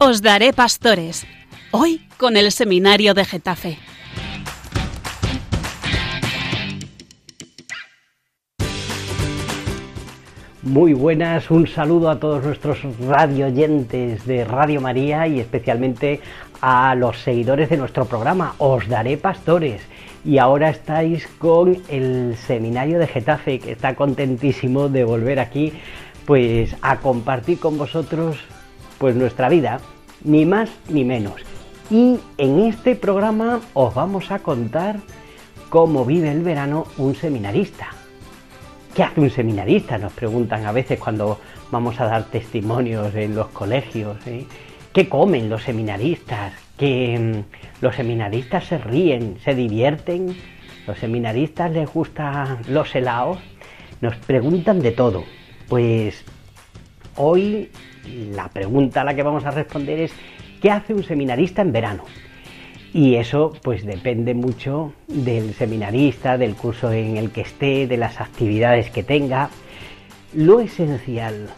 Os daré pastores. Hoy con el seminario de Getafe. Muy buenas, un saludo a todos nuestros radio oyentes de Radio María y especialmente a los seguidores de nuestro programa Os Daré Pastores. Y ahora estáis con el seminario de Getafe, que está contentísimo de volver aquí, pues a compartir con vosotros pues nuestra vida, ni más ni menos. Y en este programa os vamos a contar cómo vive el verano un seminarista. ¿Qué hace un seminarista? Nos preguntan a veces cuando vamos a dar testimonios en los colegios. ¿eh? ¿Qué comen los seminaristas? ¿Que mm, los seminaristas se ríen, se divierten? ¿Los seminaristas les gustan los helados? Nos preguntan de todo. Pues hoy la pregunta a la que vamos a responder es ¿qué hace un seminarista en verano? Y eso pues depende mucho del seminarista, del curso en el que esté, de las actividades que tenga. Lo esencial,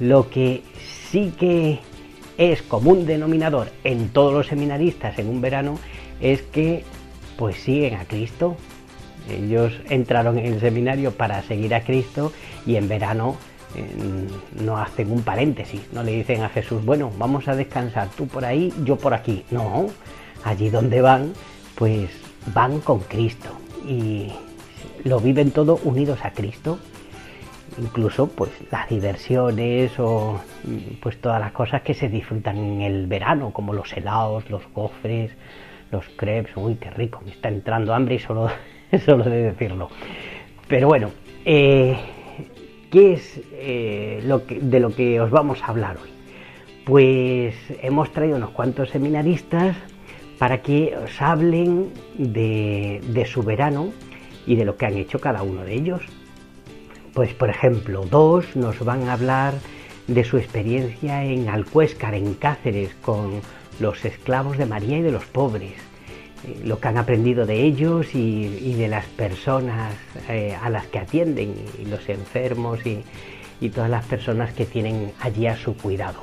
lo que sí que es común denominador en todos los seminaristas en un verano es que pues siguen a Cristo. Ellos entraron en el seminario para seguir a Cristo y en verano no hacen un paréntesis, no le dicen a Jesús, bueno, vamos a descansar, tú por ahí, yo por aquí. No, allí donde van, pues van con Cristo y lo viven todo unidos a Cristo. Incluso pues las diversiones o pues todas las cosas que se disfrutan en el verano, como los helados, los gofres, los crepes, uy, qué rico, me está entrando hambre y solo, solo de decirlo. Pero bueno, eh, ¿Qué es eh, de lo que os vamos a hablar hoy? Pues hemos traído unos cuantos seminaristas para que os hablen de, de su verano y de lo que han hecho cada uno de ellos. Pues por ejemplo, dos nos van a hablar de su experiencia en Alcuéscar, en Cáceres, con los esclavos de María y de los pobres. Eh, lo que han aprendido de ellos y, de las personas eh, a las que atienden, y los enfermos y, todas las personas que tienen allí a su cuidado.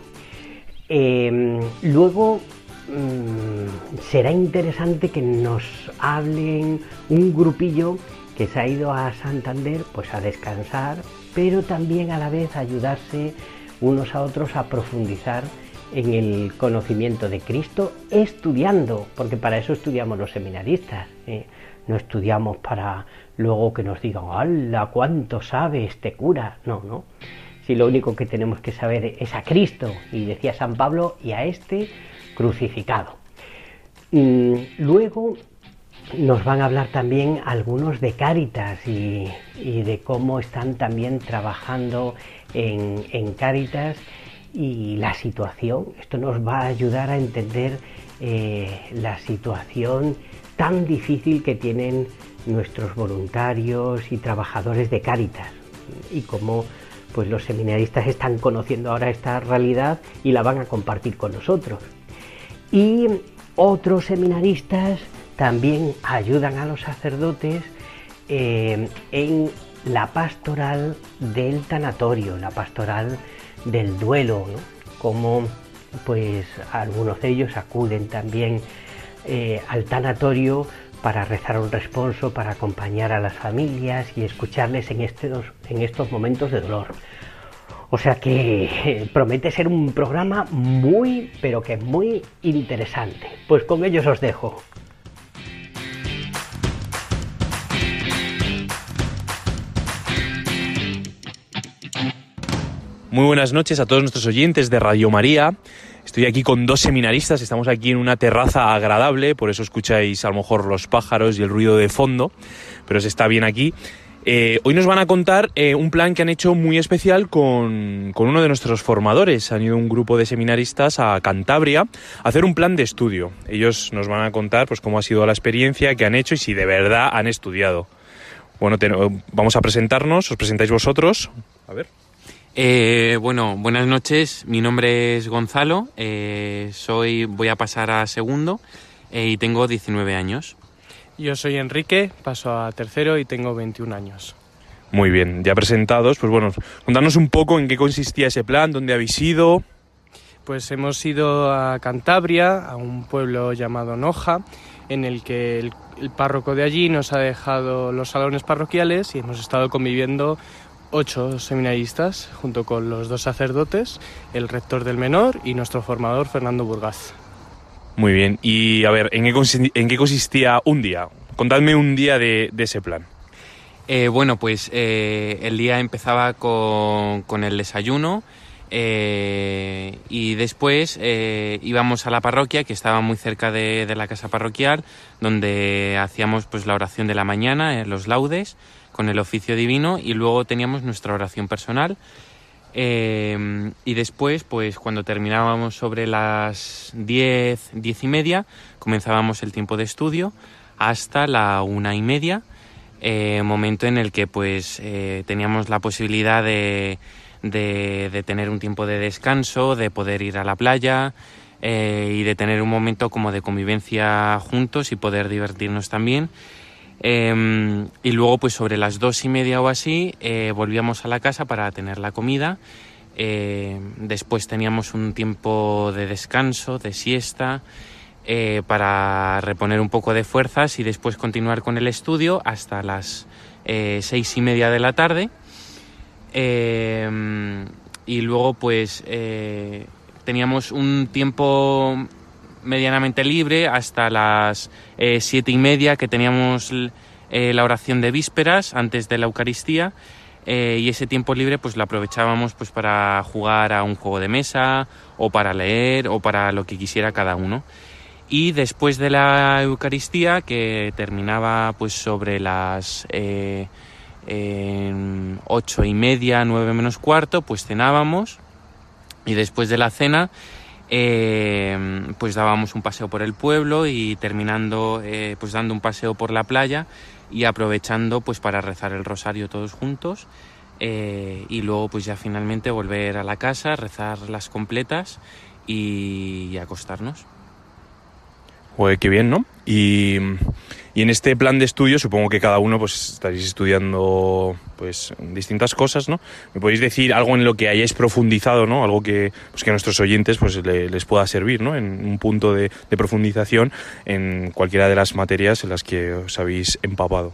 Em, luego mm, será interesante que nos hablen un grupillo que se ha ido a Santander pues a descansar, pero también a la vez ayudarse unos a otros a profundizar en el conocimiento de Cristo estudiando, porque para eso estudiamos los seminaristas, ¿eh? no estudiamos para luego que nos digan, ¡hala! ¿Cuánto sabe este cura? No, no. Si lo único que tenemos que saber es a Cristo, y decía San Pablo, y a este crucificado. Mm, luego nos van a hablar también algunos de Cáritas y, de cómo están también trabajando en, en Cáritas y la situación. Esto nos va a ayudar a entender eh, la situación tan difícil que tienen nuestros voluntarios y trabajadores de Cáritas y cómo pues los seminaristas están conociendo ahora esta realidad y la van a compartir con nosotros. Y otros seminaristas también ayudan a los sacerdotes eh, en la pastoral del tanatorio, la pastoral del duelo, como pues algunos de ellos acuden también eh, al tanatorio para rezar un responso, para acompañar a las familias y escucharles en estos, en estos momentos de dolor. O sea que eh, promete ser un programa muy, pero que muy interesante. Pues con ellos os dejo. Muy buenas noches a todos nuestros oyentes de Radio María. Estoy aquí con dos seminaristas, estamos aquí en una terraza agradable, por eso escucháis a lo mejor los pájaros y el ruido de fondo, pero se está bien aquí. Eh, hoy nos van a contar eh, un plan que han hecho muy especial con, con, uno de nuestros formadores. Han ido un grupo de seminaristas a Cantabria a hacer un plan de estudio. Ellos nos van a contar pues, cómo ha sido la experiencia que han hecho y si de verdad han estudiado. Bueno, vamos a presentarnos, os presentáis vosotros. A ver. Eh, bueno, buenas noches. Mi nombre es Gonzalo. Eh, soy, voy a pasar a segundo eh, y tengo 19 años. Yo soy Enrique, paso a tercero y tengo 21 años. Muy bien, ya presentados, pues bueno, contanos un poco en qué consistía ese plan, dónde habéis ido. Pues hemos ido a Cantabria, a un pueblo llamado Noja, en el que el, el párroco de allí nos ha dejado los salones parroquiales y hemos estado conviviendo ocho seminaristas junto con los dos sacerdotes, el rector del menor y nuestro formador Fernando Burgaz. Muy bien. Y a ver, ¿en qué, consi- en qué consistía un día? Contadme un día de, de ese plan. Eh, bueno, pues eh, el día empezaba con, con el desayuno eh, y después eh, íbamos a la parroquia que estaba muy cerca de, de la casa parroquial donde hacíamos pues la oración de la mañana, eh, los laudes con el oficio divino y luego teníamos nuestra oración personal eh, y después, pues cuando terminábamos sobre las 10, 10 y media, comenzábamos el tiempo de estudio hasta la una y media, eh, momento en el que pues eh, teníamos la posibilidad de, de, de tener un tiempo de descanso, de poder ir a la playa eh, y de tener un momento como de convivencia juntos y poder divertirnos también. Eh, y luego, pues sobre las dos y media o así, eh, volvíamos a la casa para tener la comida. Eh, después teníamos un tiempo de descanso, de siesta, eh, para reponer un poco de fuerzas y después continuar con el estudio hasta las eh, seis y media de la tarde. Eh, y luego, pues teníamos un tiempo medianamente libre hasta las eh, siete y media que teníamos eh, la oración de vísperas antes de la Eucaristía eh, y ese tiempo libre pues lo aprovechábamos pues para jugar a un juego de mesa o para leer o para lo que quisiera cada uno. Y después de la Eucaristía que terminaba pues sobre las ocho y media nueve menos cuarto pues cenábamos. Y después de la cena eh, pues dábamos un paseo por el pueblo y terminando eh, pues dando un paseo por la playa y aprovechando pues para rezar el rosario todos juntos eh, y luego pues ya finalmente volver a la casa rezar las completas y, y acostarnos Joder, qué bien, ¿no? Y, y en este plan de estudio supongo que cada uno pues estaréis estudiando pues distintas cosas, ¿no? ¿Me podéis decir algo en lo que hayáis profundizado, ¿no? Algo que, pues, que a nuestros oyentes pues le- les pueda servir, ¿no? En un punto de, de profundización en cualquiera de las materias en las que os habéis empapado.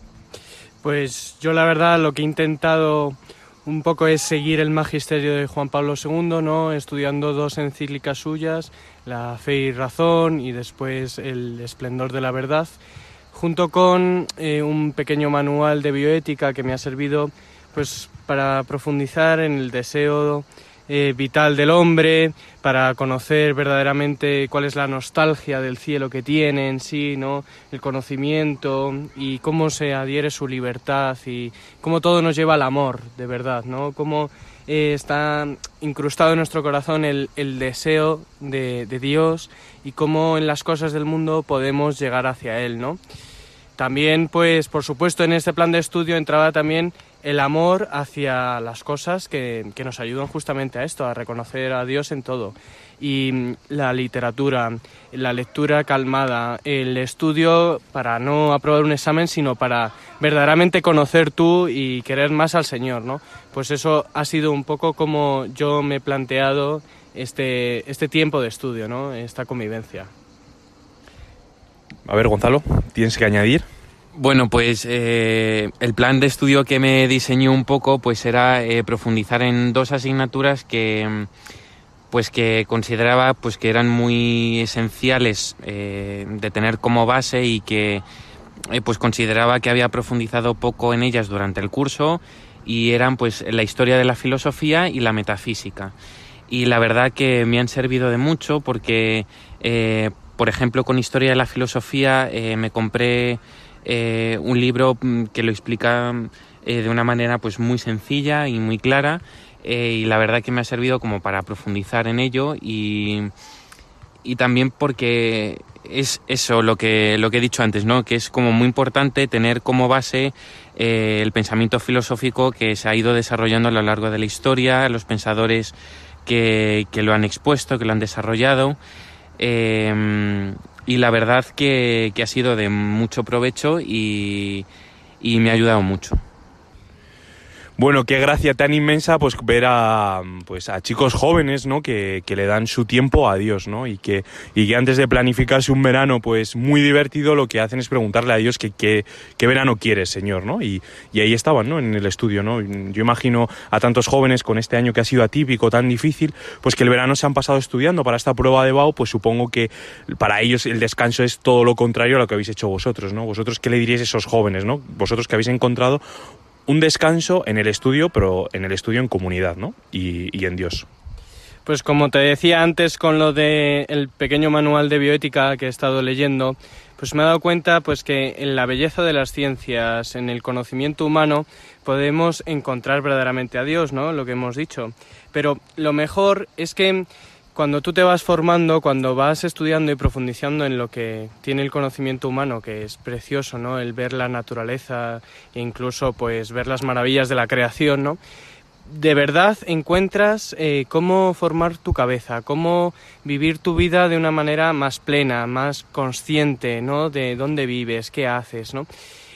Pues yo la verdad lo que he intentado un poco es seguir el magisterio de Juan Pablo II, ¿no? Estudiando dos encíclicas suyas, La fe y razón y después El esplendor de la verdad, junto con eh, un pequeño manual de bioética que me ha servido pues para profundizar en el deseo eh, vital del hombre, para conocer verdaderamente cuál es la nostalgia del cielo que tiene en sí, ¿no? el conocimiento y cómo se adhiere su libertad y cómo todo nos lleva al amor, de verdad, ¿no? Cómo eh, está incrustado en nuestro corazón el, el deseo de, de Dios y cómo en las cosas del mundo podemos llegar hacia Él, ¿no? También, pues, por supuesto, en este plan de estudio entraba también el amor hacia las cosas que, que nos ayudan justamente a esto, a reconocer a Dios en todo. Y mm, la literatura, la lectura calmada, el estudio para no aprobar un examen, sino para verdaderamente conocer tú y querer más al Señor, ¿no? Pues eso ha sido un poco como yo me he planteado este, este tiempo de estudio, ¿no? Esta convivencia. A ver, Gonzalo, ¿tienes que añadir? Bueno, pues eh, el plan de estudio que me diseñó un poco pues era eh, profundizar en dos asignaturas que pues que consideraba pues que eran muy esenciales eh, de tener como base y que pues consideraba que había profundizado poco en ellas durante el curso y eran pues la historia de la filosofía y la metafísica y la verdad que me han servido de mucho porque por ejemplo con historia de la filosofía eh, me compré eh, un libro mm, que lo explica eh, de una manera pues muy sencilla y muy clara y la verdad que me ha servido como para profundizar en ello y, y también porque es eso lo que lo que he dicho antes no que es como muy importante tener como base el pensamiento filosófico que se ha ido desarrollando a lo largo de la historia los pensadores que, que lo han expuesto que lo han desarrollado eh, y la verdad que, que ha sido de mucho provecho y, y me ha ayudado mucho Bueno, qué gracia tan inmensa pues ver a, pues, a chicos jóvenes, ¿no? Que, que le dan su tiempo a Dios, ¿no? Y que, y que antes de planificarse un verano pues muy divertido lo que hacen es preguntarle a Dios que, qué verano quieres, Señor, ¿no? Y, y, ahí estaban, ¿no? En el estudio, ¿no? Yo imagino a tantos jóvenes con este año que ha sido atípico, tan difícil, pues que el verano se han pasado estudiando para esta prueba de BAU, pues supongo que para ellos el descanso es todo lo contrario a lo que habéis hecho vosotros, ¿no? Vosotros, ¿qué le diríais a esos jóvenes, ¿no? Vosotros que habéis encontrado un descanso en el estudio, pero en el estudio en comunidad, ¿no? Y, en Dios. Pues como te decía antes con lo del el pequeño manual de bioética que he estado leyendo, pues me he dado cuenta pues que en la belleza de las ciencias, en el conocimiento humano, podemos encontrar verdaderamente a Dios, ¿no? Lo que hemos dicho. Pero lo mejor es que cuando tú te vas formando, cuando vas estudiando y profundizando en lo que tiene el conocimiento humano, que es precioso, ¿no? El ver la naturaleza e incluso pues ver las maravillas de la creación, ¿no? De verdad encuentras eh, cómo formar tu cabeza, cómo vivir tu vida de una manera más plena, más consciente, ¿no? De dónde vives, qué haces, ¿no?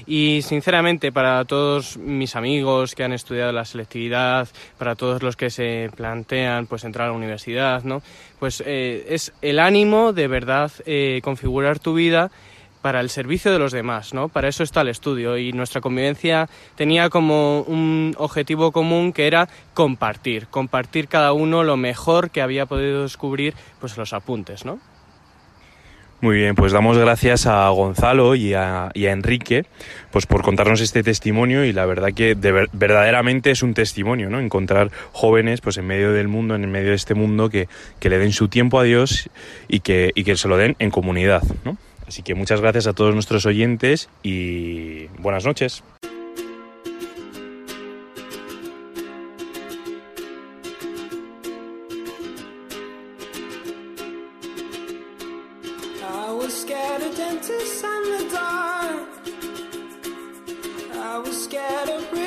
Y sinceramente, para todos mis amigos que han estudiado la selectividad, para todos los que se plantean pues entrar a la universidad, ¿no? Pues eh, es el ánimo de verdad eh, configurar tu vida para el servicio de los demás, ¿no? Para eso está el estudio y nuestra convivencia tenía como un objetivo común que era compartir, compartir cada uno lo mejor que había podido descubrir pues los apuntes, ¿no? Muy bien, pues damos gracias a Gonzalo y a, Enrique pues por contarnos este testimonio y la verdad que verdaderamente es un testimonio, ¿no? Encontrar jóvenes pues en medio del mundo, en medio de este mundo que, que le den su tiempo a Dios y que, y que se lo den en comunidad, ¿no? Así que muchas gracias a todos nuestros oyentes y buenas noches. dentist and the dark. I was scared of.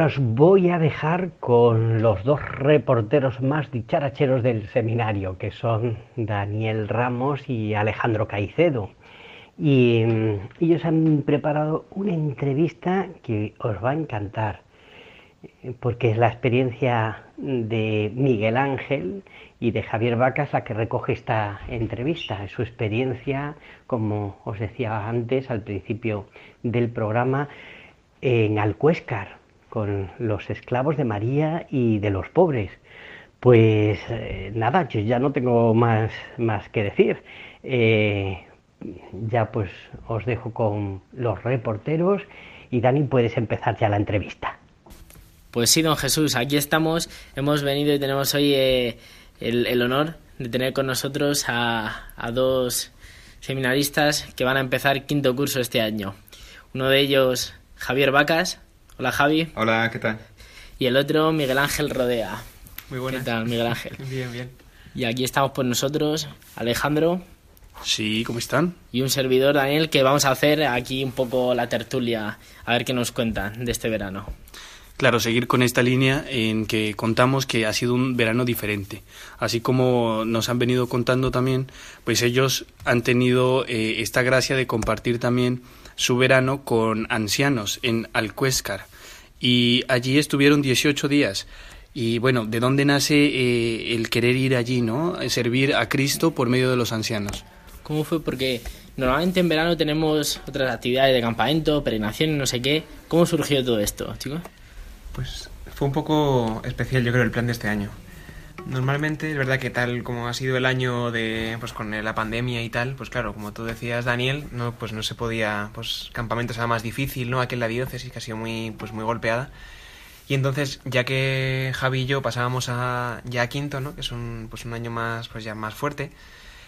Os voy a dejar con los dos reporteros más dicharacheros del seminario, que son Daniel Ramos y Alejandro Caicedo. Y mm, ellos han preparado una entrevista que os va a encantar, porque es la experiencia de Miguel Ángel y de Javier Vacas la que recoge esta entrevista. Su experiencia, como os decía antes, al principio del programa, en Alcuéscar, con los esclavos de María y de los pobres. Pues eh, nada, yo ya no tengo más, más que decir. Eh, ya pues os dejo con los reporteros y Dani puedes empezar ya la entrevista. Pues sí, don Jesús, aquí estamos. Hemos venido y tenemos hoy eh, el, honor de tener con nosotros a, a dos seminaristas que van a empezar quinto curso este año. Uno de ellos, Javier Vacas. Hola, Javi. Hola, ¿qué tal? Y el otro, Miguel Ángel Rodea. Muy buenas. ¿Qué tal, Miguel Ángel? bien, bien. Y aquí estamos por nosotros, Alejandro. Sí, ¿cómo están? Y un servidor, Daniel, que vamos a hacer aquí un poco la tertulia, a ver qué nos cuentan de este verano. Claro, seguir con esta línea en que contamos que ha sido un verano diferente. Así como nos han venido contando también, pues ellos han tenido eh, esta gracia de compartir también su verano con ancianos en Alcuéscar. Y allí estuvieron 18 días. Y bueno, ¿de dónde nace eh, el querer ir allí, no? Servir a Cristo por medio de los ancianos. ¿Cómo fue? Porque normalmente en verano tenemos otras actividades de campamento, peregrinaciones, no sé qué. ¿Cómo surgió todo esto, chicos? Pues fue un poco especial, yo creo, el plan de este año. Normalmente es verdad que tal como ha sido el año de pues con la pandemia y tal, pues claro, como tú decías Daniel, no pues no se podía, pues campamentos era más difícil, ¿no? Aquí en la diócesis que ha sido muy pues muy golpeada. Y entonces, ya que Javi y yo pasábamos a ya a quinto, ¿no? Que es un pues un año más pues ya más fuerte,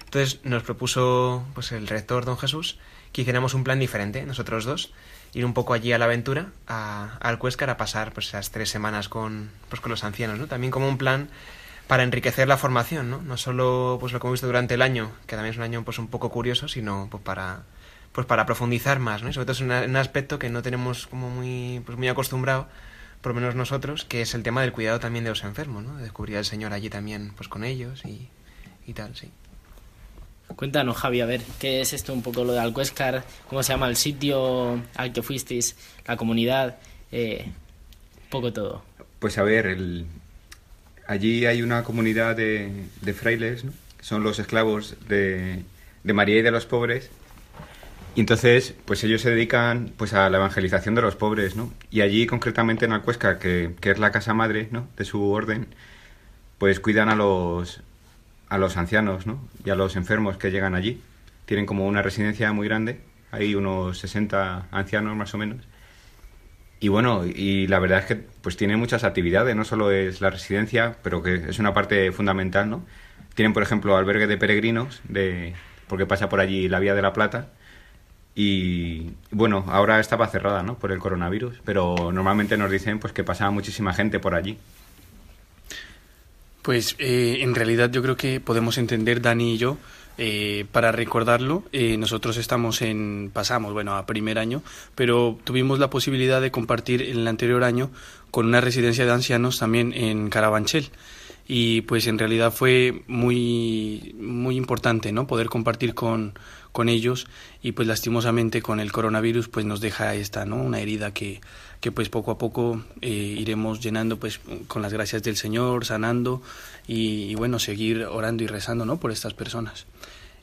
entonces nos propuso pues el rector don Jesús que hiciéramos un plan diferente, nosotros dos, ir un poco allí a la aventura, a, a Alcuéscar, a pasar pues esas tres semanas con, pues, con los ancianos, ¿no? También como un plan para enriquecer la formación, ¿no? No solo pues lo que hemos visto durante el año, que también es un año pues un poco curioso, sino pues para pues para profundizar más, ¿no? Y sobre todo es un aspecto que no tenemos como muy pues muy acostumbrado, por lo menos nosotros, que es el tema del cuidado también de los enfermos, ¿no? De descubrir al Señor allí también pues con ellos y, y tal, sí. Cuéntanos, Javi, a ver, ¿qué es esto un poco lo de Alcuéscar? ¿Cómo se llama el sitio al que fuisteis? ¿La comunidad? Eh, un poco todo. Pues a ver, el... allí hay una comunidad de, frailes, ¿no? que son los esclavos de, de María y de los pobres. Y entonces, pues ellos se dedican pues a la evangelización de los pobres, ¿no? Y allí, concretamente en Alcuéscar, que, que es la casa madre, ¿no? De su orden, pues cuidan a los, a los ancianos ¿no? y a los enfermos que llegan allí. Tienen como una residencia muy grande, hay unos 60 ancianos más o menos. Y bueno, y la verdad es que pues tiene muchas actividades, no solo es la residencia, pero que es una parte fundamental, ¿no? Tienen, por ejemplo, albergue de peregrinos, de, porque pasa por allí la Vía de la Plata, y bueno, ahora estaba cerrada, ¿no? Por el coronavirus, pero normalmente nos dicen pues que pasaba muchísima gente por allí. Pues eh, en realidad yo creo que podemos entender, Dani y yo, eh, para recordarlo, eh, nosotros estamos en, pasamos, bueno, a primer año, pero tuvimos la posibilidad de compartir en el anterior año con una residencia de ancianos también en Carabanchel. Y pues en realidad fue muy, muy importante, ¿no? Poder compartir con, con ellos y pues lastimosamente con el coronavirus pues nos deja esta, ¿no? Una herida que, que pues poco a poco eh, iremos llenando pues con las gracias del Señor, sanando y, bueno, seguir orando y rezando ¿no? por estas personas.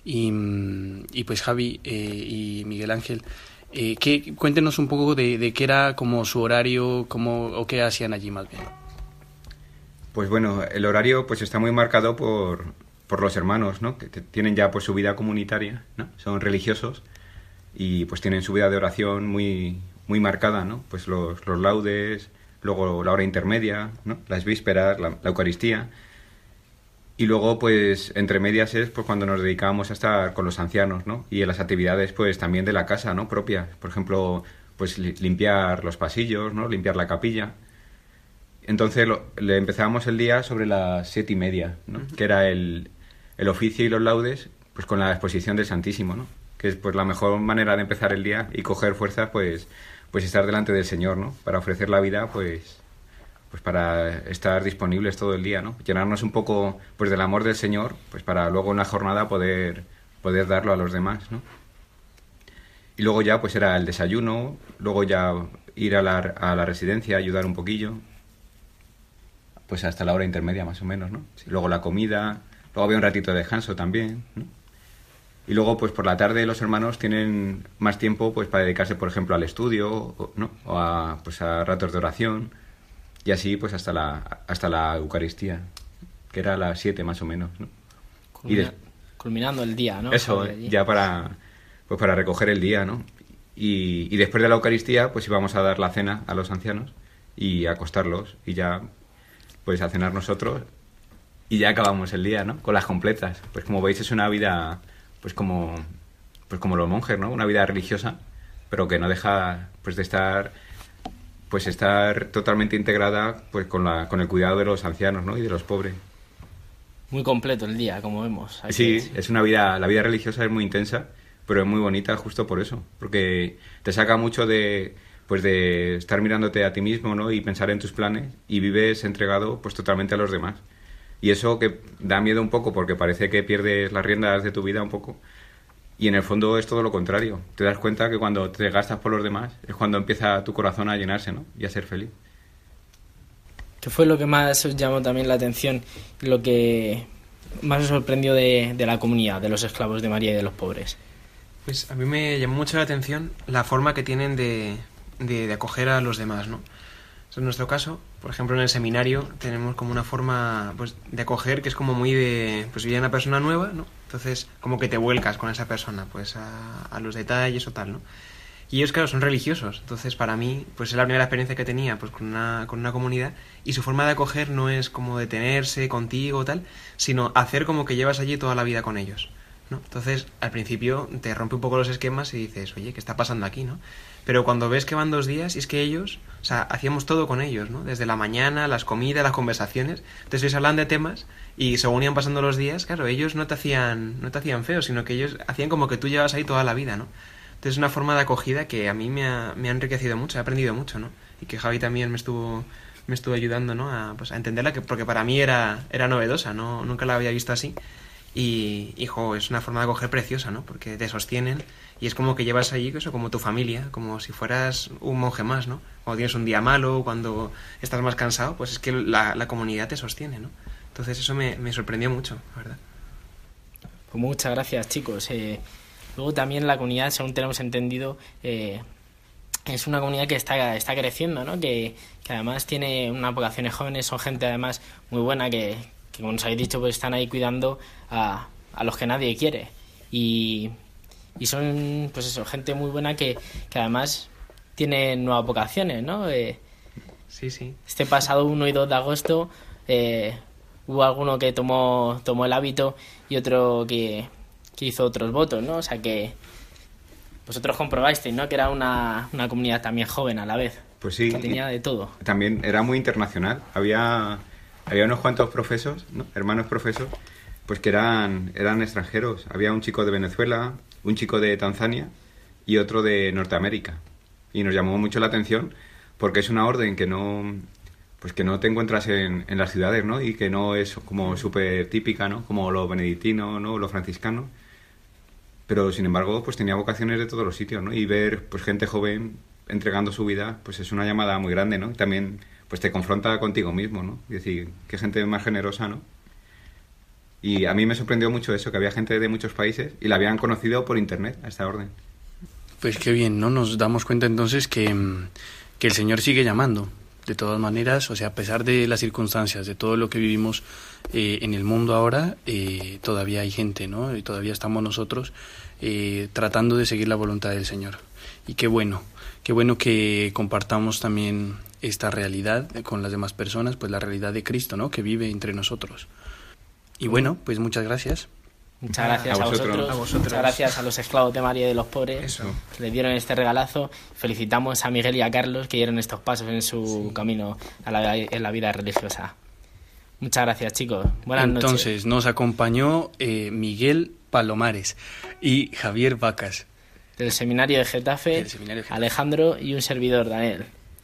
Y, pues Javi eh, y Miguel Ángel, eh, ¿qué, cuéntenos un poco de, qué era como su horario cómo, o qué hacían allí más bien. Pues bueno, el horario pues está muy marcado por, por los hermanos, ¿no? Que tienen ya pues su vida comunitaria, ¿no? Son religiosos y pues tienen su vida de oración muy, muy marcada, ¿no? Pues los, los laudes, luego la hora intermedia, ¿no? Las vísperas, la, Eucaristía. Y luego, pues, entre medias es pues, cuando nos dedicábamos a estar con los ancianos, ¿no? Y en las actividades, pues, también de la casa, ¿no? Propia. Por ejemplo, pues, limpiar los pasillos, ¿no? Limpiar la capilla. Entonces, le empezábamos el día sobre las siete y media, ¿no? Que era el, el oficio y los laudes, pues, con la exposición del Santísimo, ¿no? Que es, pues, la mejor manera de empezar el día y coger fuerzas, pues, pues estar delante del Señor, ¿no? Para ofrecer la vida, pues, pues para estar disponibles todo el día, ¿no? Llenarnos un poco pues del amor del Señor, pues para luego en la jornada poder, poder darlo a los demás, ¿no? Y luego ya pues era el desayuno, luego ya ir a la, a la residencia, ayudar un poquillo, pues hasta la hora intermedia más o menos, ¿no? Luego la comida, luego había un ratito de descanso también, ¿no? Y luego, pues por la tarde los hermanos tienen más tiempo pues para dedicarse, por ejemplo, al estudio, ¿no? O a, pues a ratos de oración, y así pues hasta la, hasta la Eucaristía, que era a las 7 más o menos, ¿no? Culmina- culminando el día, ¿no? Eso, ya para, pues para recoger el día, ¿no? Y, y después de la Eucaristía, pues íbamos a dar la cena a los ancianos y a acostarlos y ya, pues a cenar nosotros y ya acabamos el día, ¿no? Con las completas. Pues como veis es una vida, pues como, pues como los monjes, ¿no? Una vida religiosa, pero que no deja, pues de estar, pues estar totalmente integrada, pues con la, con el cuidado de los ancianos, ¿no? Y de los pobres. Muy completo el día, como vemos. Sí, que- es una vida, la vida religiosa es muy intensa, pero es muy bonita justo por eso, porque te saca mucho de pues de estar mirándote a ti mismo, ¿no? Y pensar en tus planes y vives entregado pues totalmente a los demás. Y eso que da miedo un poco porque parece que pierdes las riendas de tu vida un poco. Y en el fondo es todo lo contrario. Te das cuenta que cuando te gastas por los demás es cuando empieza tu corazón a llenarse, ¿no? Y a ser feliz. ¿Qué fue lo que más os llamó también la atención y lo que más os sorprendió de, de la comunidad, de los esclavos de María y de los pobres? Pues a mí me llamó mucho la atención la forma que tienen de, de, de acoger a los demás, ¿no? En nuestro caso, por ejemplo, en el seminario tenemos como una forma pues, de acoger que es como muy de... Pues viene una persona nueva, ¿no? Entonces, como que te vuelcas con esa persona, pues a, a los detalles o tal, ¿no? Y ellos, claro, son religiosos. Entonces, para mí, pues es la primera experiencia que tenía pues, con, una, con una comunidad. Y su forma de acoger no es como detenerse contigo o tal, sino hacer como que llevas allí toda la vida con ellos. ¿no? Entonces, al principio te rompe un poco los esquemas y dices, oye, ¿qué está pasando aquí, no? Pero cuando ves que van dos días, y es que ellos, o sea, hacíamos todo con ellos, ¿no? Desde la mañana, las comidas, las conversaciones. Entonces ellos hablan de temas y según iban pasando los días, claro, ellos no te hacían, no te hacían feo, sino que ellos hacían como que tú llevas ahí toda la vida, ¿no? Entonces es una forma de acogida que a mí me ha, me ha enriquecido mucho, he aprendido mucho, ¿no? Y que Javi también me estuvo, me estuvo ayudando, ¿no? A, pues, a entenderla, que, porque para mí era, era novedosa, ¿no? Nunca la había visto así. Y, hijo, es una forma de acoger preciosa, ¿no? Porque te sostienen y es como que llevas allí eso como tu familia, como si fueras un monje más, ¿no? Cuando tienes un día malo, cuando estás más cansado, pues es que la, la comunidad te sostiene, ¿no? Entonces eso me, me sorprendió mucho, la verdad. Pues muchas gracias, chicos. Eh, luego también la comunidad, según tenemos entendido, eh, es una comunidad que está, está creciendo, ¿no? Que, que además tiene unas vocaciones jóvenes, son gente además muy buena que, que como os habéis dicho, pues están ahí cuidando a, a los que nadie quiere. Y, y son, pues eso, gente muy buena que, que además tiene nuevas vocaciones, ¿no? Eh, Sí, sí. este pasado 1 y 2 de agosto eh, hubo alguno que tomó, tomó el hábito y otro que, que hizo otros votos, ¿no? O sea que vosotros comprobasteis, ¿no? Que era una, una comunidad también joven a la vez. Pues sí. Que tenía de todo. También era muy internacional. Había, había unos cuantos profesos, ¿no? hermanos profesos, pues que eran, eran extranjeros. Había un chico de Venezuela, un chico de Tanzania y otro de Norteamérica. Y nos llamó mucho la atención porque es una orden que no pues que no te encuentras en, en las ciudades, ¿no? Y que no es como súper típica, ¿no? Como los benedictinos, ¿no? Los franciscanos. Pero, sin embargo, pues tenía vocaciones de todos los sitios, ¿no? Y ver, pues, gente joven entregando su vida, pues es una llamada muy grande, ¿no? También, pues te confronta contigo mismo, ¿no? Es decir, qué gente más generosa, ¿no? Y a mí me sorprendió mucho eso, que había gente de muchos países y la habían conocido por internet a esta orden. Pues qué bien, ¿no? Nos damos cuenta entonces que, mm, que el Señor sigue llamando. De todas maneras, o sea, a pesar de las circunstancias, de todo lo que vivimos eh, en el mundo ahora, eh, todavía hay gente, ¿no? Y todavía estamos nosotros eh, tratando de seguir la voluntad del Señor. Y qué bueno, qué bueno que compartamos también esta realidad con las demás personas, pues la realidad de Cristo, ¿no? Que vive entre nosotros. Y bueno, pues muchas gracias. Muchas gracias A a vosotros. vosotros, A vosotros. muchas gracias a los esclavos de María y de los pobres Eso. que le dieron este regalazo. Felicitamos a Miguel y a Carlos que dieron estos pasos en su camino a la, en la vida religiosa. Muchas gracias, chicos. Buenas noches. Entonces nos acompañó eh, Miguel Palomares y Javier Vacas. Del seminario de Getafe, Del seminario de Getafe. Alejandro y un servidor, Daniel.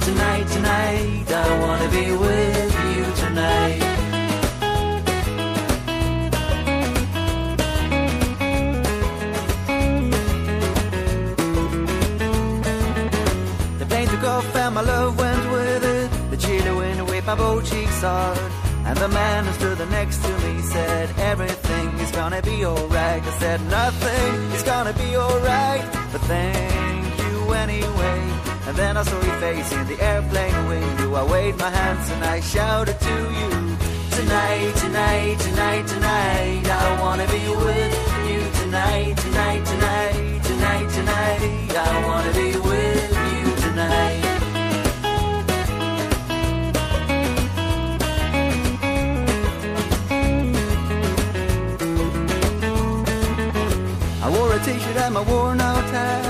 tonight, tonight, I wanna be with you tonight. The plane took off and my love went with it. The chilly wind whipped my both cheeks hard. And the man who stood next to me said, Everything is gonna be alright. I said, Nothing is gonna be alright, but thank you anyway. And then I saw your face in the airplane window. I waved my hands and I shouted to you, Tonight, tonight, tonight, tonight, I wanna be with you tonight, tonight, tonight, tonight, tonight, I wanna be with you tonight. I wore a t-shirt and my worn out Abandoned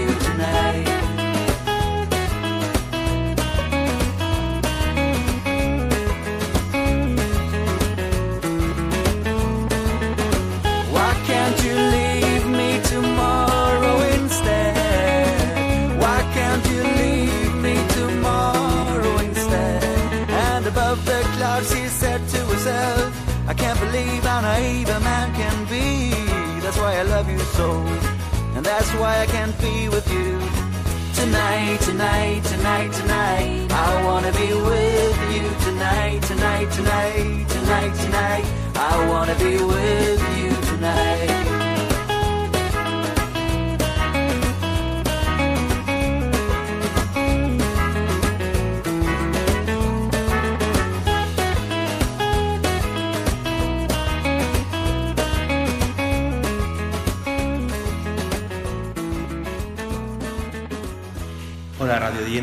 herself, I can't believe how naive a man can be. That's why I love you so, and that's why I can't be with you. Tonight, tonight, tonight, tonight, I wanna be with you tonight, tonight, tonight, tonight, tonight. I wanna be with you tonight.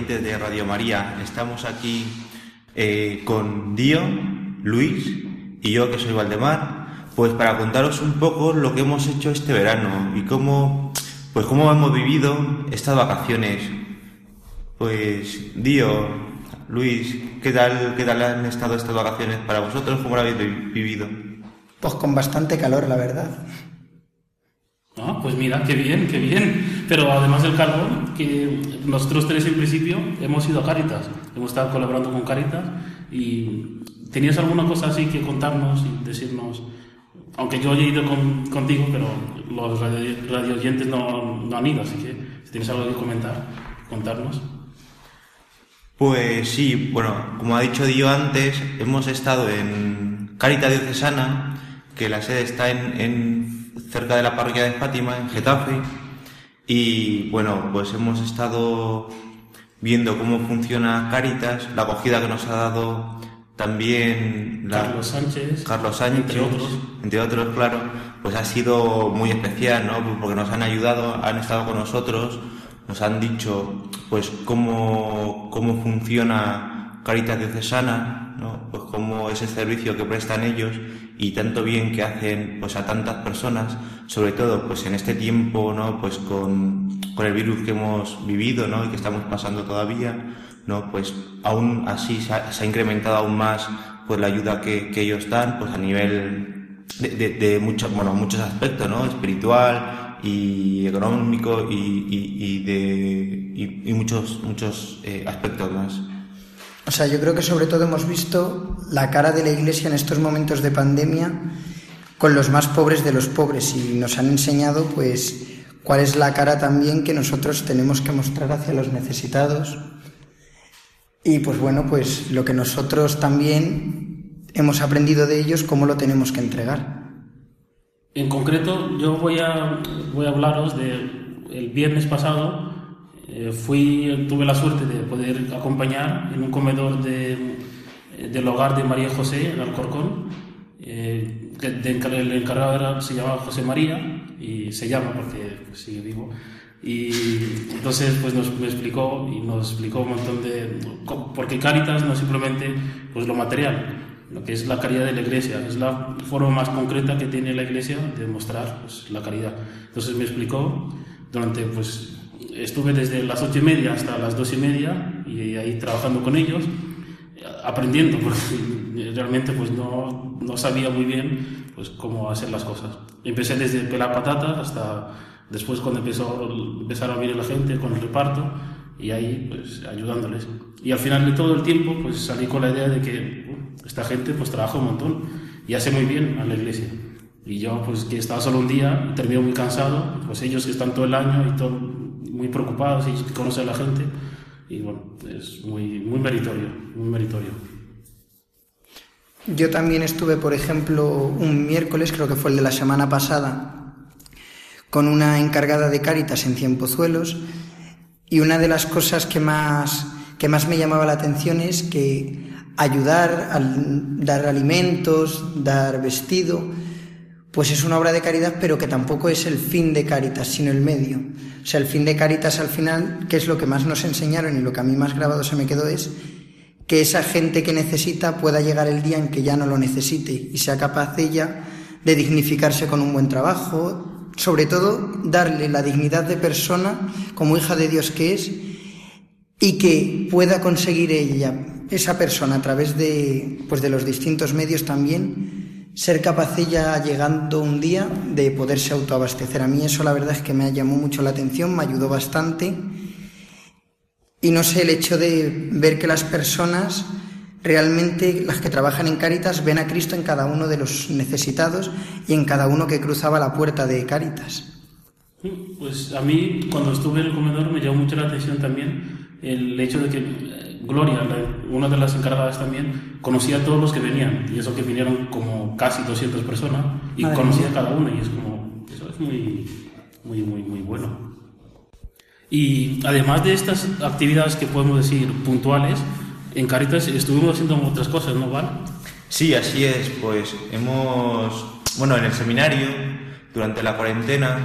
De Radio María. Estamos aquí eh, con Dio, Luis y yo, que soy Valdemar, pues para contaros un poco lo que hemos hecho este verano y cómo, pues cómo hemos vivido estas vacaciones. Pues Dio, Luis, ¿qué tal, qué tal han estado estas vacaciones para vosotros? ¿Cómo lo habéis vi- vivido? Pues con bastante calor, la verdad. Ah, pues mira, qué bien, qué bien. Pero además del calor, que nosotros tres en principio hemos ido a Caritas, hemos estado colaborando con Caritas y ¿tenías alguna cosa así que contarnos y decirnos? Aunque yo he ido con- contigo, pero los radio, no, no han ido, así que si tienes algo que comentar, contarnos. Pues sí, bueno, como ha dicho Dio antes, hemos estado en Carita Diocesana, que la sede está en- cerca de la parroquia de Fátima, en Getafe, y bueno, pues hemos estado viendo cómo funciona Caritas, la acogida que nos ha dado también la- Carlos Sánchez, Carlos Sánchez, entre otros. entre otros, claro, pues ha sido muy especial, ¿no? Porque nos han ayudado, han estado con nosotros, nos han dicho, pues, cómo, cómo funciona Caritas Diocesana, ¿no? Pues cómo es el servicio que prestan ellos y tanto bien que hacen, pues, a tantas personas, sobre todo, pues, en este tiempo, ¿no? Pues con, con el virus que hemos vivido, ¿no? Y que estamos pasando todavía, ¿no? Pues aún así se ha, incrementado aún más pues la ayuda que, que ellos dan pues a nivel de, de, de muchos bueno muchos aspectos no espiritual y económico y, y, y de y, y muchos muchos eh, aspectos más O sea, yo creo que sobre todo hemos visto la cara de la Iglesia en estos momentos de pandemia con los más pobres de los pobres y nos han enseñado pues cuál es la cara también que nosotros tenemos que mostrar hacia los necesitados y pues bueno, pues lo que nosotros también hemos aprendido de ellos, cómo lo tenemos que entregar. En concreto, yo voy a, voy a hablaros de viernes pasado. Eh, fui, tuve la suerte de poder acompañar en un comedor de, del hogar de María José en Alcorcón. Eh, el encargado era- se llamaba José María y se llama porque sigue vivo. Y entonces pues nos me explicó y nos explicó un montón de... Porque Cáritas no es simplemente pues, lo material, lo que es la caridad de la iglesia, es la forma más concreta que tiene la iglesia de mostrar pues, la caridad. Entonces me explicó durante pues estuve desde las ocho y media hasta las dos y media y ahí trabajando con ellos aprendiendo porque realmente pues no, no sabía muy bien pues cómo hacer las cosas. Empecé desde pelar patatas hasta después cuando empezó empezaron a venir la gente con el reparto y ahí pues ayudándoles. Y al final de todo el tiempo pues salí con la idea de que uh, esta gente pues trabaja un montón y hace muy bien a la iglesia. Y yo pues que estaba solo un día termino muy cansado pues ellos que están todo el año y todo muy preocupados y conocen a la gente y bueno, es muy, muy meritorio, muy meritorio. Yo también estuve, por ejemplo, un miércoles, creo que fue el de la semana pasada, con una encargada de Cáritas en Cienpozuelos y una de las cosas que más, que más me llamaba la atención es que ayudar, al dar alimentos, dar vestido, pues es una obra de caridad, pero que tampoco es el fin de Cáritas, sino el medio. O sea, el fin de Cáritas al final, que es lo que más nos enseñaron y lo que a mí más grabado se me quedó es que esa gente que necesita pueda llegar el día en que ya no lo necesite y sea capaz ella de dignificarse con un buen trabajo, sobre todo darle la dignidad de persona como hija de Dios que es y que pueda conseguir ella, esa persona a través de pues de los distintos medios también ser capaz ella llegando un día de poderse autoabastecer. A mí eso la verdad es que me llamó mucho la atención, me ayudó bastante y no sé, el hecho de ver que las personas, realmente las que trabajan en Cáritas, ven a Cristo en cada uno de los necesitados y en cada uno que cruzaba la puerta de Cáritas. Pues a mí, cuando estuve en el comedor, me llamó mucho la atención también el hecho de que eh, Gloria, la- una de las encargadas también, conocía a todos los que venían, y eso que vinieron como casi 200 personas, y Madre conocía mía. a cada una, y es como, eso es muy, muy, muy, muy bueno. Y además de estas actividades que podemos decir puntuales, en Caritas estuvimos haciendo otras cosas, ¿no, Val? Sí, así es. Pues hemos, bueno, en el seminario, durante la cuarentena,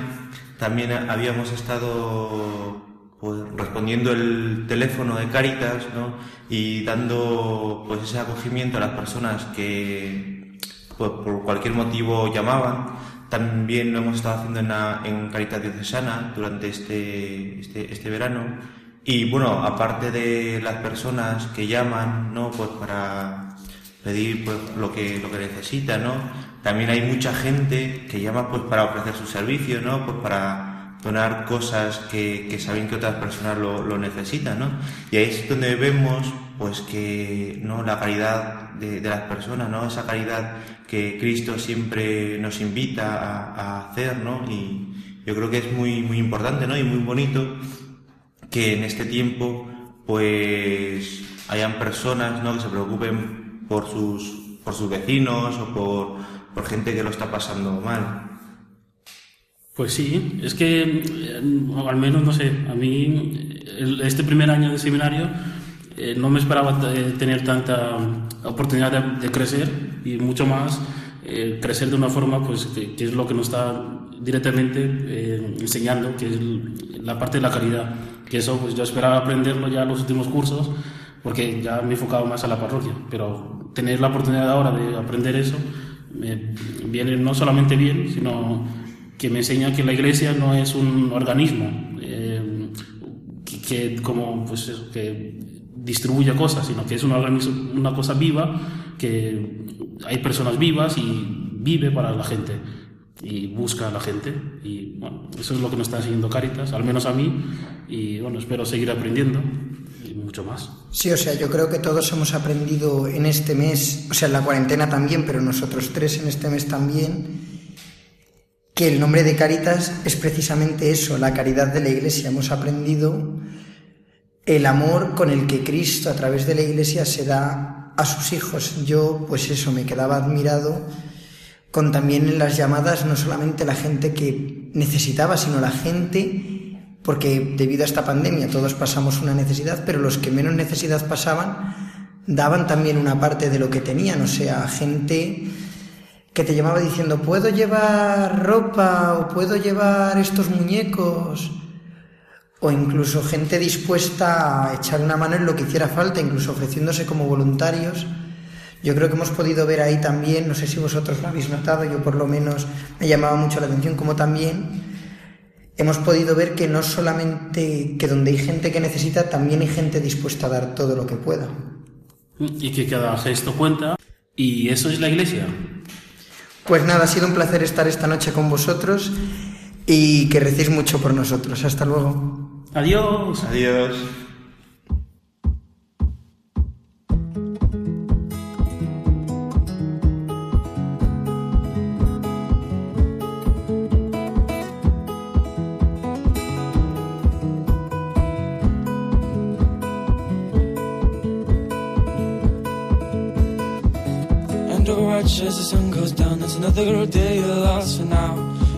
también habíamos estado pues, respondiendo el teléfono de Cáritas, ¿no? Y dando pues ese acogimiento a las personas que pues, por cualquier motivo llamaban. También lo hemos estado haciendo en, Caritas Diocesana durante este, este, este verano. Y bueno, aparte de las personas que llaman, ¿no? Pues para pedir pues lo que lo que necesita, ¿no? También hay mucha gente que llama pues para ofrecer sus servicios, ¿no? Pues para donar cosas que, que saben que otras personas lo, lo necesitan, ¿no? Y ahí es donde vemos pues que no la caridad de, de las personas, ¿no? Esa caridad que Cristo siempre nos invita a, a hacer, ¿no? Y yo creo que es muy muy importante, ¿no? Y muy bonito que en este tiempo pues hayan personas ¿no? que se preocupen por sus por sus vecinos o por, por gente que lo está pasando mal. Pues sí, es que eh, al menos, no sé, a mí este primer año de seminario eh, no me esperaba eh, tener tanta oportunidad de, de crecer y mucho más eh, crecer de una forma pues que, que es lo que nos está directamente eh, enseñando, que es la parte de la caridad, que eso pues yo esperaba aprenderlo ya en los últimos cursos porque ya me he enfocado más a la parroquia, pero tener la oportunidad ahora de aprender eso me viene no solamente bien, sino que me enseña que la iglesia no es un organismo eh, que, que como pues eso, que distribuye cosas, sino que es un organismo, una cosa viva, que hay personas vivas y vive para la gente y busca a la gente y bueno, eso es lo que nos está enseñando Caritas, al menos a mí y bueno, espero seguir aprendiendo y mucho más. Sí, o sea, yo creo que todos hemos aprendido en este mes, o sea, en la cuarentena también, pero nosotros tres en este mes también, que el nombre de Caritas es precisamente eso, la caridad de la Iglesia. Hemos aprendido el amor con el que Cristo a través de la Iglesia se da a sus hijos. Yo, pues eso, me quedaba admirado con también en las llamadas no solamente la gente que necesitaba, sino la gente, porque debido a esta pandemia todos pasamos una necesidad, pero los que menos necesidad pasaban daban también una parte de lo que tenían, o sea, gente que te llamaba diciendo, ¿puedo llevar ropa o puedo llevar estos muñecos? O incluso gente dispuesta a echar una mano en lo que hiciera falta, incluso ofreciéndose como voluntarios. Yo creo que hemos podido ver ahí también, no sé si vosotros lo habéis notado, yo por lo menos me llamaba mucho la atención, como también hemos podido ver que no solamente que donde hay gente que necesita, también hay gente dispuesta a dar todo lo que pueda. Y que cada gesto cuenta, y eso es la iglesia. Pues nada, ha sido un placer estar esta noche con vosotros y que recéis mucho por nosotros. Hasta luego. Adiós. Adiós. And to watch as the sun goes down, it's another girl day you lost for now.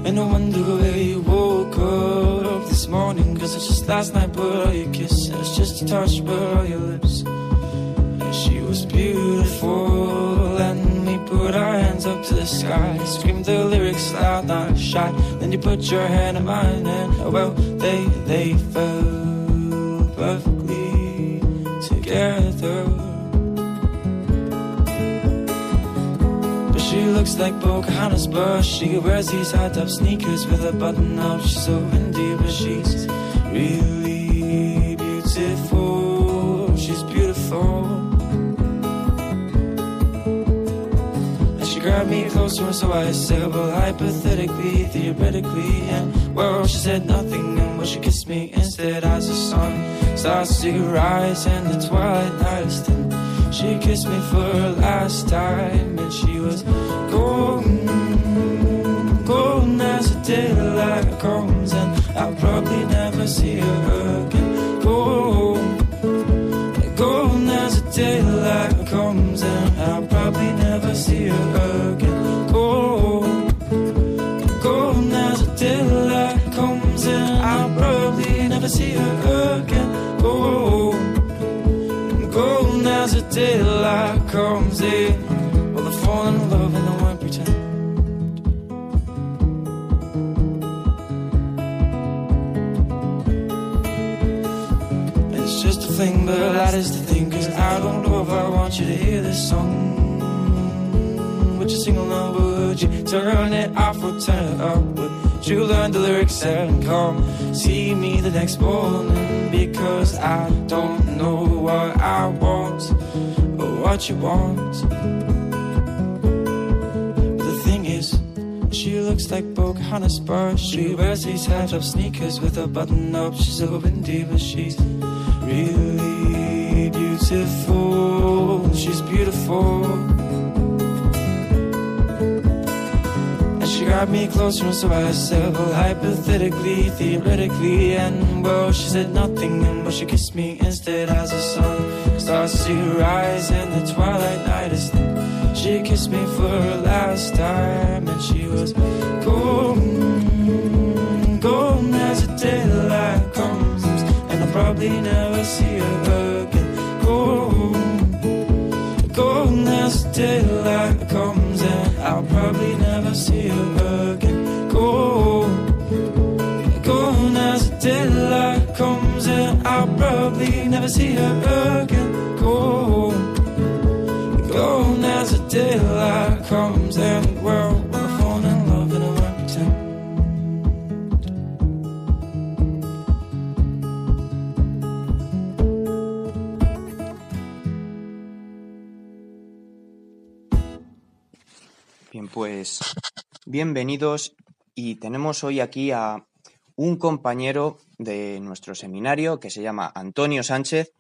And I wonder where you woke up this morning, cause it's just last night, but all your kiss, and it's just a touch, but all your lips. And she was beautiful, and we put our hands up to the sky, screamed the lyrics loud, not shy. Then you put your hand in mine, and oh well, they, they fell perfectly together. She looks like Pocahontas, but she wears these high top sneakers with a button up. She's so indie, but she's really beautiful. She's beautiful. And she grabbed me closer, so I said, well, hypothetically, theoretically, and well, she said nothing, and well, she kissed me instead as the sun starts to rise and the twilight thin. She kissed me for her last time, and she was golden, golden as the daylight comes, and I'll probably never see her again. Golden, golden as the daylight comes, and I'll probably never see her again. Golden, golden as the daylight comes, and I'll probably never see her again. Daylight comes in. Well, they fall in love and they won't pretend. It's just a thing, but that is the thing. Cause I don't know if I want you to hear this song. Would you sing along? Would you turn it off or turn it up? Would you learn the lyrics and come see me the next morning? Because I don't know what I want what you want. But the thing is, she looks like Pocahontas, but she wears these high top sneakers with a button up. She's a windy, but she's really beautiful. She's beautiful. And she grabbed me closer, so I said, well, hypothetically, theoretically, and well, she said nothing, and well, she kissed me instead as the sun starts to rise and the twilight night is. She kissed me for her last time, and she was golden, golden as the daylight comes, and I'll probably never see her again. Golden, golden as the daylight comes, and I'll probably never see her again. Golden, golden as the daylight Bien, pues bienvenidos y tenemos hoy aquí a un compañero de nuestro seminario que se llama Antonio Sánchez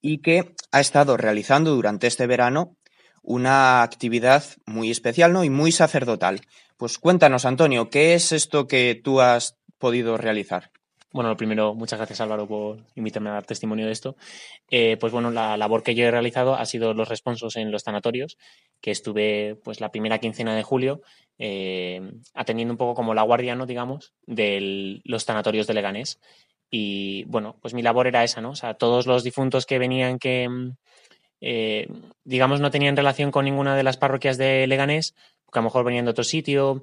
y que ha estado realizando durante este verano una actividad muy especial ¿no? y muy sacerdotal. Pues cuéntanos, Antonio, ¿qué es esto que tú has podido realizar? Bueno, lo primero, muchas gracias Álvaro por invitarme a dar testimonio de esto. Eh, pues bueno, la labor que yo he realizado ha sido los responsos en los sanatorios, que estuve pues la primera quincena de julio eh, atendiendo un poco como la guardia, ¿no? digamos, de los tanatorios de Leganés. Y bueno, pues mi labor era esa, ¿no? O sea, todos los difuntos que venían que, eh, digamos, no tenían relación con ninguna de las parroquias de Leganés, que a lo mejor venían de otro sitio,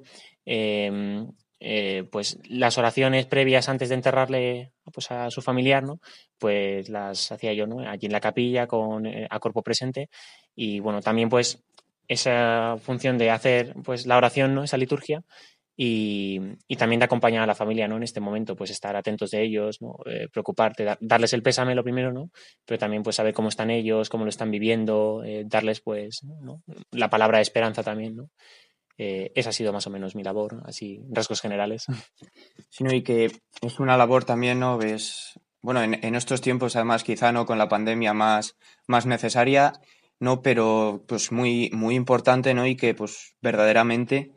eh, pues las oraciones previas antes de enterrarle pues, a su familiar, ¿no? Pues las hacía yo, ¿no? Allí en la capilla con a cuerpo presente y bueno, también pues esa función de hacer pues la oración, ¿no? Esa liturgia y, también de acompañar a la familia, ¿no? En este momento, pues estar atentos de ellos. Eh, preocuparte, darles el pésame lo primero, ¿no? Pero también pues saber cómo están ellos, cómo lo están viviendo, eh, darles pues la palabra de esperanza también, ¿no? Eh, esa ha sido más o menos mi labor, así, rasgos generales. Sino y que es una labor también, ¿no? Bueno, en, en, estos tiempos además quizá, ¿no? Con la pandemia más, más necesaria, ¿no? Pero pues muy, muy importante, ¿no? Y que pues verdaderamente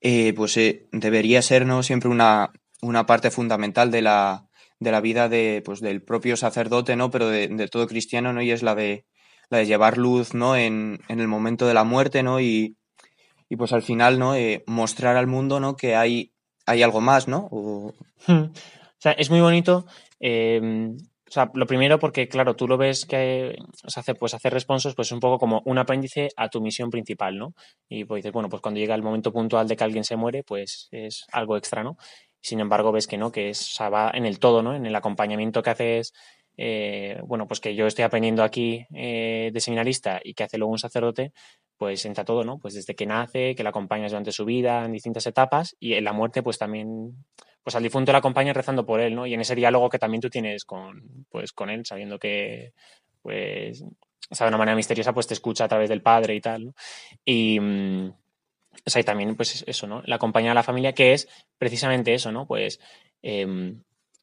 eh, pues eh, debería ser ¿no? siempre una, una parte fundamental de la, de la vida de, pues, del propio sacerdote, ¿no? pero de, de, todo cristiano, ¿no? y es la de, la de llevar luz ¿no? en, en el momento de la muerte ¿no? y, y pues al final ¿no? Eh, mostrar al mundo ¿no? que hay, hay algo más. ¿no? O... Hmm. o sea, es muy bonito eh, o sea, lo primero porque, claro, tú lo ves que hace, pues hacer responsos pues es un poco como un apéndice a tu misión principal, ¿no? Y pues dices, bueno, pues cuando llega el momento puntual de que alguien se muere, pues es algo extra, ¿no? Sin embargo, ves que no, que es, va en el todo, ¿no? En el acompañamiento que haces, eh, bueno, pues que yo estoy aprendiendo aquí eh, de seminarista y que hace luego un sacerdote, pues entra todo, ¿no? Pues desde que nace, que le acompañas durante su vida en distintas etapas y en la muerte, pues también pues al difunto le acompaña rezando por él, ¿no? Y en ese diálogo que también tú tienes con, pues, con él, sabiendo que, pues, o sea, de una manera misteriosa, pues te escucha a través del padre y tal, ¿no? Y, mm, o sea, y también, pues eso, ¿no? La acompaña a la familia, que es precisamente eso, ¿no? Pues, eh,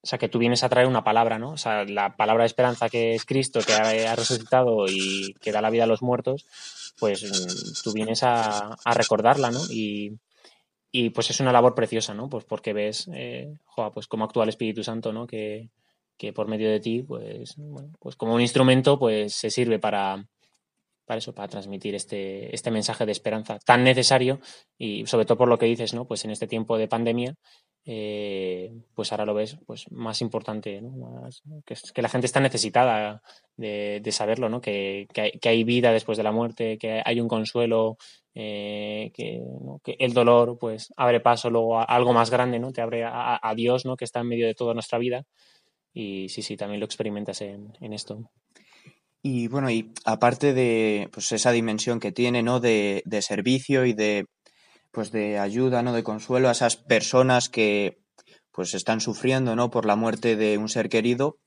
o sea, que tú vienes a traer una palabra, ¿no? O sea, la palabra de esperanza que es Cristo, que ha, resucitado y que da la vida a los muertos, pues mm, tú vienes a, recordarla, ¿no? Y, y pues es una labor preciosa, ¿no? Pues porque ves, eh, joa, pues cómo actúa el Espíritu Santo, ¿no? Que, que por medio de ti, pues, bueno, pues como un instrumento, pues se sirve para, para eso, para transmitir este, este mensaje de esperanza tan necesario y sobre todo por lo que dices, ¿no? Pues en este tiempo de pandemia, eh, pues ahora lo ves pues más importante, ¿no? Que, la gente está necesitada de, saberlo, ¿no? Que, que hay, vida después de la muerte, que hay un consuelo, eh, que, el dolor pues abre paso luego a algo más grande, ¿no? Te abre a, a, Dios, ¿no? Que está en medio de toda nuestra vida y sí, sí, también lo experimentas en, en esto. Y bueno, y aparte de pues esa dimensión que tiene, ¿no? De, de servicio y de pues de ayuda, ¿no? De consuelo a esas personas que pues están sufriendo, ¿no? Por la muerte de un ser querido.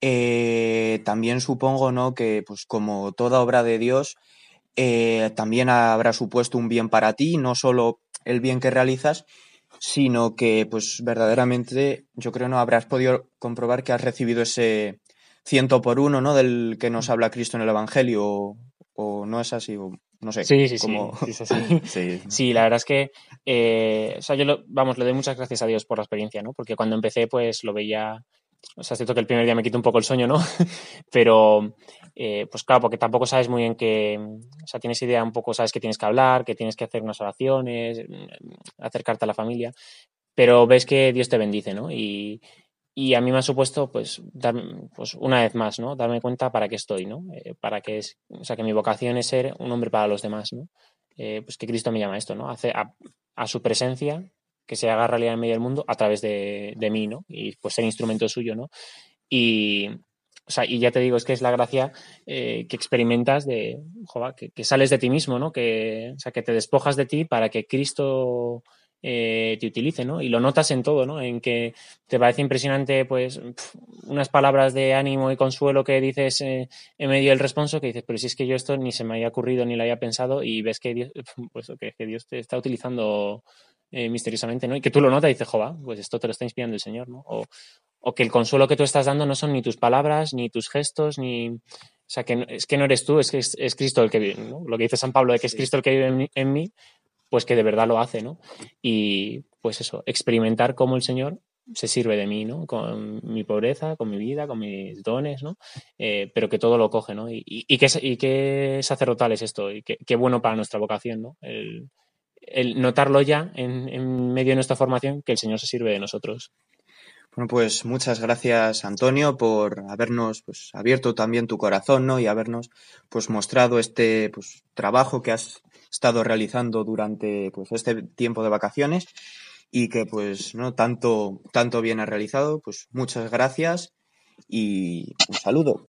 Eh, también supongo, ¿no? Que pues como toda obra de Dios, eh, también habrá supuesto un bien para ti, no solo el bien que realizas, sino que pues verdaderamente yo creo no habrás podido comprobar que has recibido ese ciento por uno, ¿no? Del que nos habla Cristo en el Evangelio, o, o no es así, o no sé. Sí, sí, sí, sí, sí. sí. sí. la verdad es que, eh, o sea, yo, lo, vamos, le doy muchas gracias a Dios por la experiencia, ¿no? Porque cuando empecé, pues lo veía, o sea, es cierto que el primer día me quitó un poco el sueño, ¿no? Pero, eh, pues claro, porque tampoco sabes muy bien que, o sea, tienes idea un poco, sabes que tienes que hablar, que tienes que hacer unas oraciones, acercarte a la familia, pero ves que Dios te bendice, ¿no? Y, y a mí me ha supuesto, pues, pues, una vez más, ¿no? Darme cuenta para qué estoy, ¿no? Eh, para que es, o sea, que mi vocación es ser un hombre para los demás, ¿no? Eh, pues que Cristo me llama a esto, ¿no? Hace a, a, su presencia, que se haga realidad en medio del mundo a través de, de mí, ¿no? Y pues ser instrumento suyo, ¿no? Y, o sea, y ya te digo, es que es la gracia eh, que experimentas de, joder, que, que, sales de ti mismo, ¿no? Que, o sea, que te despojas de ti para que Cristo eh, te utilice, ¿no? Y lo notas en todo, ¿no? En que te parece impresionante, pues, pf, unas palabras de ánimo y consuelo que dices eh, en medio del responso, que dices, pero si es que yo esto ni se me había ocurrido ni lo había pensado, y ves que Dios, pues, que, que Dios te está utilizando eh, misteriosamente, ¿no? Y que tú lo notas y dices, jova, pues esto te lo está inspirando el Señor, ¿no? O, o, que el consuelo que tú estás dando no son ni tus palabras, ni tus gestos, ni. O sea, que es que no eres tú, es que es, es Cristo el que vive, ¿no? Lo que dice San Pablo de que es Cristo el que vive en, en mí, pues que de verdad lo hace, ¿no? Y pues eso, experimentar cómo el Señor se sirve de mí, ¿no? Con mi pobreza, con mi vida, con mis dones, ¿no? Eh, pero que todo lo coge, ¿no? Y, y, y, qué, sacerdotal es esto, y qué, bueno para nuestra vocación, ¿no? El, el notarlo ya en, en, medio de nuestra formación, que el Señor se sirve de nosotros. Bueno, pues muchas gracias, Antonio, por habernos pues, abierto también tu corazón, ¿no? Y habernos pues mostrado este pues, trabajo que has estado realizando durante pues, este tiempo de vacaciones y que pues no tanto tanto bien ha realizado pues muchas gracias y un saludo